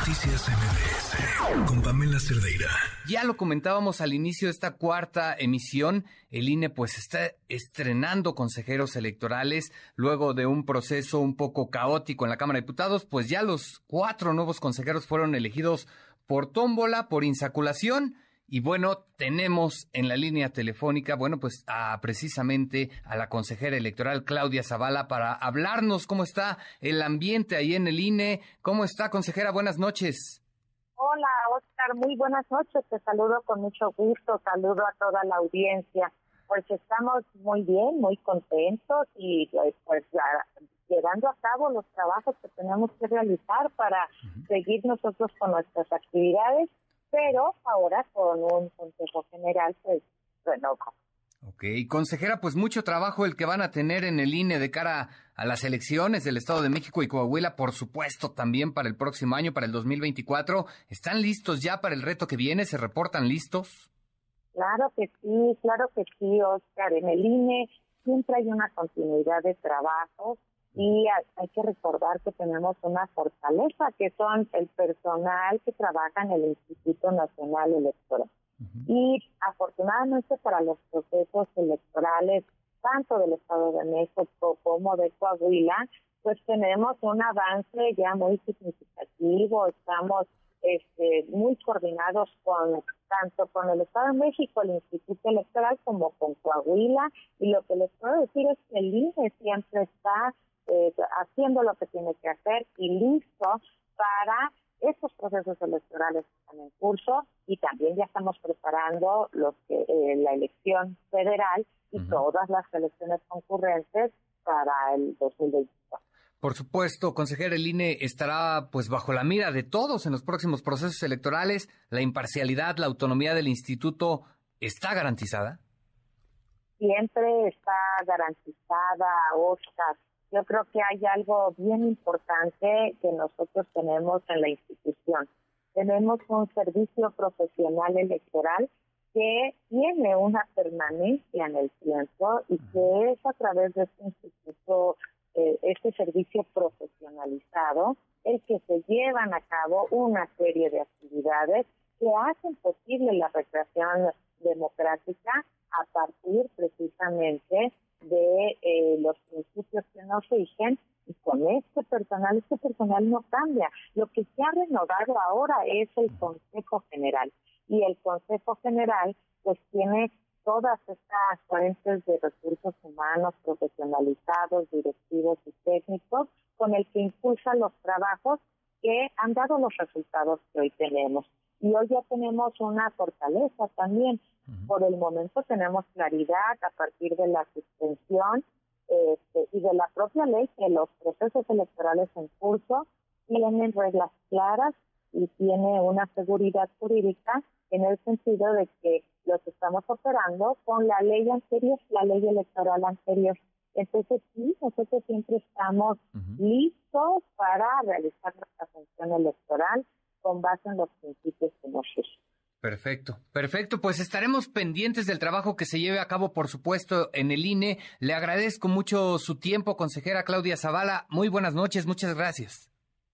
Noticias MBS con Pamela Cerdeira. Ya lo comentábamos al inicio de esta cuarta emisión, el INE pues está estrenando consejeros electorales luego de un proceso un poco caótico en la Cámara de Diputados, pues ya los cuatro nuevos consejeros fueron elegidos por tómbola, por insaculación y bueno, tenemos en la línea telefónica, bueno, pues a, precisamente a la consejera electoral Claudia Zavala para hablarnos cómo está el ambiente ahí en el INE. ¿Cómo está, consejera? Buenas noches. Hola, Oscar, muy buenas noches. Te saludo con mucho gusto, saludo a toda la audiencia. Pues estamos muy bien, muy contentos y pues, pues llevando a cabo los trabajos que tenemos que realizar para seguir nosotros con nuestras actividades pero ahora con un Consejo General, pues, renovado. Ok, consejera, pues mucho trabajo el que van a tener en el INE de cara a las elecciones del Estado de México y Coahuila, por supuesto, también para el próximo año, para el 2024. ¿Están listos ya para el reto que viene? ¿Se reportan listos? Claro que sí, claro que sí, Oscar. En el INE siempre hay una continuidad de trabajo y hay que recordar que tenemos una fortaleza que son el personal que trabaja en el Instituto Nacional Electoral. Y afortunadamente para los procesos electorales, tanto del Estado de México como de Coahuila, pues tenemos un avance ya muy significativo, estamos este, muy coordinados con tanto con el Estado de México, el Instituto Electoral, como con Coahuila, y lo que les puedo decir es que el INE siempre está eh, haciendo lo que tiene que hacer y listo para estos procesos electorales que están en curso. Y también ya estamos preparando los que eh, la elección federal y todas las elecciones concurrentes para el 2024. Por supuesto, consejera, el INE estará pues bajo la mira de todos en los próximos procesos electorales. La imparcialidad, la autonomía del instituto está garantizada. Siempre está garantizada, Oscar. Yo creo que hay algo bien importante que nosotros tenemos en la institución. Tenemos un servicio profesional electoral que tiene una permanencia en el tiempo y que es a través de este instituto, eh, este servicio profesionalizado, el que se llevan a cabo una serie de actividades que hacen posible la recreación democrática a partir precisamente de eh, los principios que nos rigen y con este personal, este personal no cambia. Lo que se ha renovado ahora es el Consejo General y el Consejo General pues tiene todas estas fuentes de recursos humanos profesionalizados, directivos y técnicos con el que impulsa los trabajos que han dado los resultados que hoy tenemos. Y hoy ya tenemos una fortaleza también. Por el momento tenemos claridad a partir de la suspensión este, y de la propia ley que los procesos electorales en curso tienen reglas claras y tiene una seguridad jurídica en el sentido de que los estamos operando con la ley anterior, la ley electoral anterior. Entonces sí, nosotros siempre estamos listos para realizar nuestra función electoral con base en los principios que nos Perfecto, perfecto. Pues estaremos pendientes del trabajo que se lleve a cabo, por supuesto, en el INE. Le agradezco mucho su tiempo, consejera Claudia Zavala. Muy buenas noches, muchas gracias.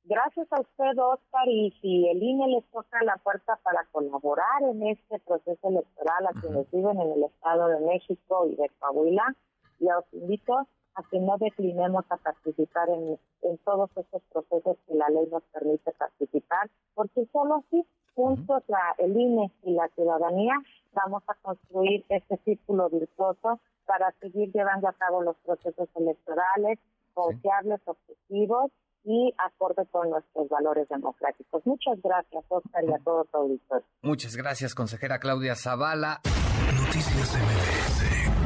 Gracias a usted, Oscar, y si el INE les toca la puerta para colaborar en este proceso electoral a quienes viven en el Estado de México y de Coahuila, ya os invito a que no declinemos a participar en, en todos estos procesos que la ley nos permite participar, porque solo así juntos la, el INE y la ciudadanía vamos a construir este círculo virtuoso para seguir llevando a cabo los procesos electorales confiables, objetivos y acorde con nuestros valores democráticos. Muchas gracias, Oscar, y a todo tu auditorio. Muchas gracias, consejera Claudia Zavala. Noticias MBS